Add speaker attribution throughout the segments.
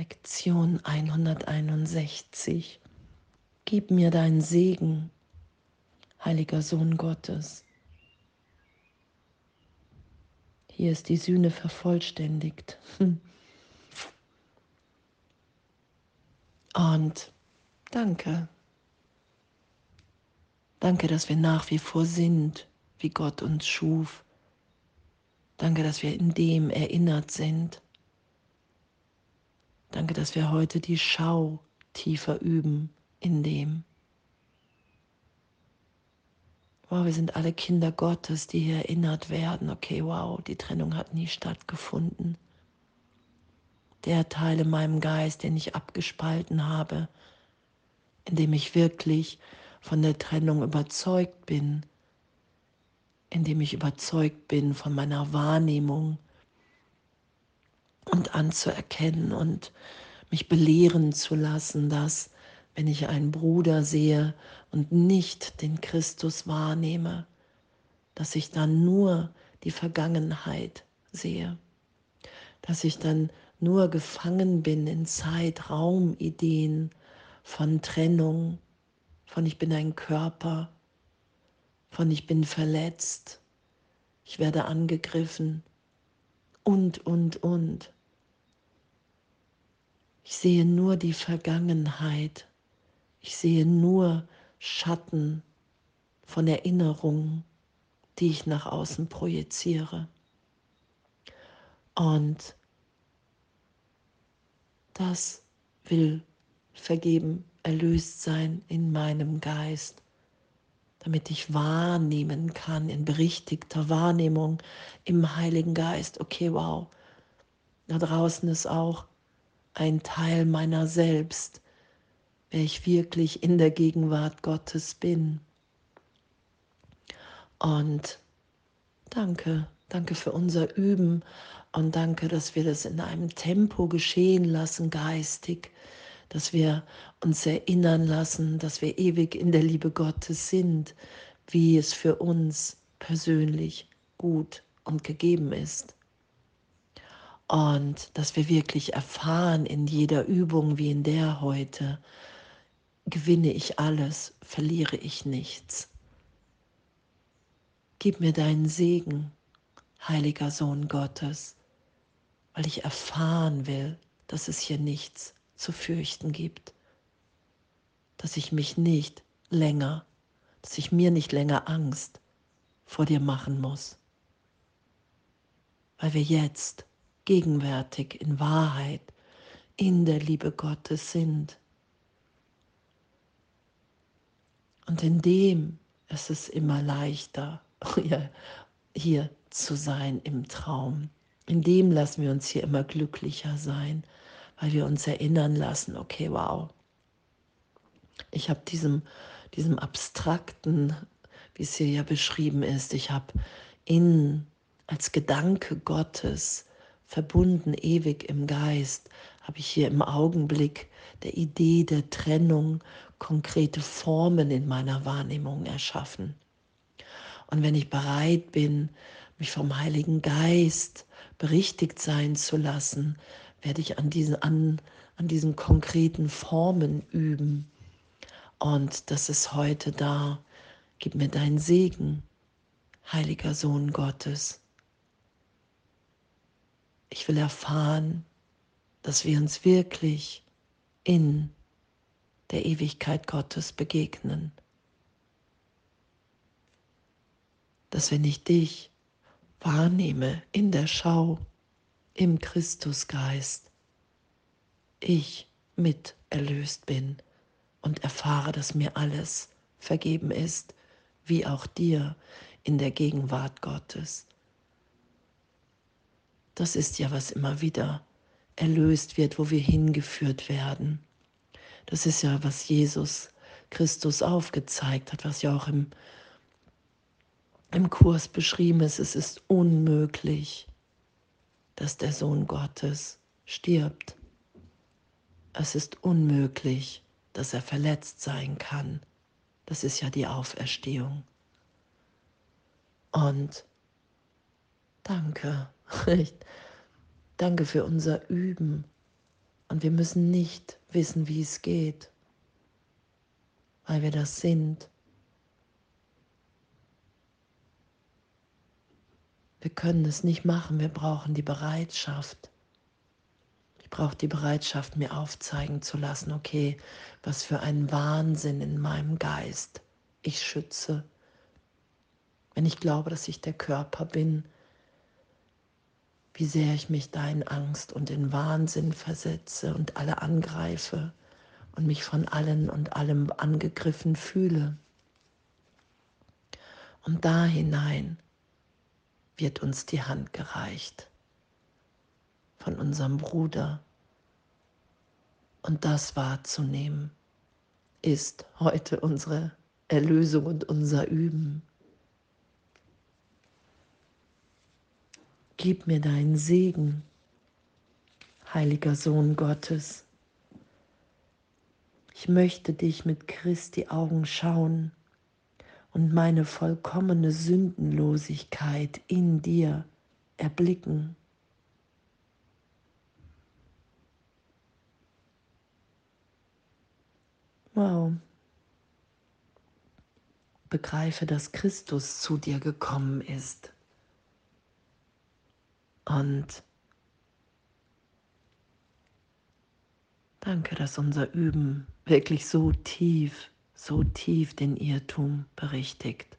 Speaker 1: Lektion 161. Gib mir deinen Segen, heiliger Sohn Gottes. Hier ist die Sühne vervollständigt. Und danke. Danke, dass wir nach wie vor sind, wie Gott uns schuf. Danke, dass wir in dem erinnert sind. Danke, dass wir heute die Schau tiefer üben in dem. Wow, wir sind alle Kinder Gottes, die hier erinnert werden. Okay, wow, die Trennung hat nie stattgefunden. Der Teil in meinem Geist, den ich abgespalten habe, in dem ich wirklich von der Trennung überzeugt bin, indem ich überzeugt bin von meiner Wahrnehmung und anzuerkennen und mich belehren zu lassen, dass wenn ich einen Bruder sehe und nicht den Christus wahrnehme, dass ich dann nur die Vergangenheit sehe, dass ich dann nur gefangen bin in Zeitraumideen von Trennung, von ich bin ein Körper, von ich bin verletzt, ich werde angegriffen und, und, und. Ich sehe nur die Vergangenheit. Ich sehe nur Schatten von Erinnerungen, die ich nach außen projiziere. Und das will vergeben, erlöst sein in meinem Geist damit ich wahrnehmen kann in berichtigter Wahrnehmung im Heiligen Geist. Okay, wow, da draußen ist auch ein Teil meiner selbst, wer ich wirklich in der Gegenwart Gottes bin. Und danke, danke für unser Üben und danke, dass wir das in einem Tempo geschehen lassen, geistig, dass wir uns erinnern lassen, dass wir ewig in der Liebe Gottes sind, wie es für uns persönlich gut und gegeben ist. Und dass wir wirklich erfahren in jeder Übung wie in der heute, gewinne ich alles, verliere ich nichts. Gib mir deinen Segen, heiliger Sohn Gottes, weil ich erfahren will, dass es hier nichts zu fürchten gibt, dass ich mich nicht länger, dass ich mir nicht länger Angst vor dir machen muss, weil wir jetzt gegenwärtig in Wahrheit in der Liebe Gottes sind. Und in dem ist es immer leichter, hier zu sein im Traum. In dem lassen wir uns hier immer glücklicher sein, weil wir uns erinnern lassen, okay, wow, ich habe diesem, diesem abstrakten, wie es hier ja beschrieben ist, ich habe in, als Gedanke Gottes, verbunden ewig im Geist, habe ich hier im Augenblick der Idee der Trennung konkrete Formen in meiner Wahrnehmung erschaffen. Und wenn ich bereit bin, mich vom Heiligen Geist berichtigt sein zu lassen, werde ich an diesen, an, an diesen konkreten Formen üben. Und das ist heute da. Gib mir deinen Segen, heiliger Sohn Gottes. Ich will erfahren, dass wir uns wirklich in der Ewigkeit Gottes begegnen. Dass wenn ich dich wahrnehme in der Schau, im Christusgeist ich mit erlöst bin und erfahre, dass mir alles vergeben ist, wie auch dir in der Gegenwart Gottes. Das ist ja, was immer wieder erlöst wird, wo wir hingeführt werden. Das ist ja, was Jesus Christus aufgezeigt hat, was ja auch im, im Kurs beschrieben ist. Es ist unmöglich, dass der Sohn Gottes stirbt. Es ist unmöglich, dass er verletzt sein kann. Das ist ja die Auferstehung. Und danke, danke für unser Üben, Und wir müssen nicht wissen, wie es geht, weil wir das sind. Wir können es nicht machen, wir brauchen die Bereitschaft. Ich brauche die Bereitschaft, mir aufzeigen zu lassen, okay, was für ein Wahnsinn in meinem Geist ich schütze. Wenn ich glaube, dass ich der Körper bin, wie sehr ich mich da in Angst und in Wahnsinn versetze und alle angreife und mich von allen und allem angegriffen fühle. Und da hinein wird uns die Hand gereicht von unserem Bruder. Und das wahrzunehmen ist heute unsere Erlösung und unser Üben. Gib mir deinen Segen, heiliger Sohn Gottes. Ich möchte dich mit Christi Augen schauen und meine vollkommene Sündenlosigkeit in dir erblicken. Wow. Begreife, dass Christus zu dir gekommen ist. Und danke, dass unser Üben wirklich so tief, so tief den Irrtum berichtigt.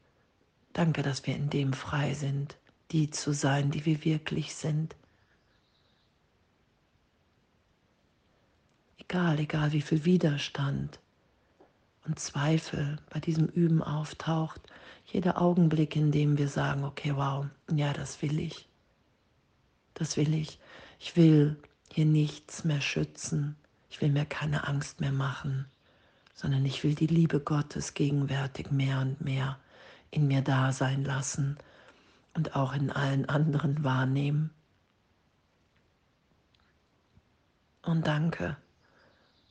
Speaker 1: Danke, dass wir in dem frei sind, die zu sein, die wir wirklich sind. Egal, egal wie viel Widerstand und Zweifel bei diesem Üben auftaucht, jeder Augenblick, in dem wir sagen, okay, wow, ja, das will ich. Das will ich. Ich will hier nichts mehr schützen. Ich will mir keine Angst mehr machen, sondern ich will die Liebe Gottes gegenwärtig mehr und mehr in mir da sein lassen und auch in allen anderen wahrnehmen. Und danke,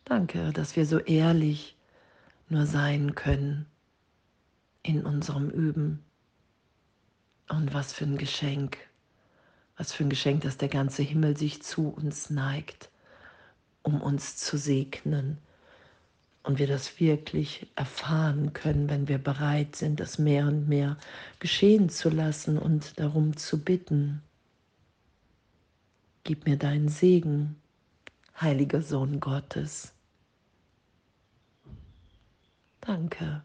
Speaker 1: danke, dass wir so ehrlich nur sein können in unserem Üben. Und was für ein Geschenk, was für ein Geschenk, dass der ganze Himmel sich zu uns neigt, um uns zu segnen. Und wir das wirklich erfahren können, wenn wir bereit sind, das mehr und mehr geschehen zu lassen und darum zu bitten. Gib mir deinen Segen, heiliger Sohn Gottes. Danke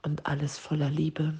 Speaker 1: und alles voller Liebe.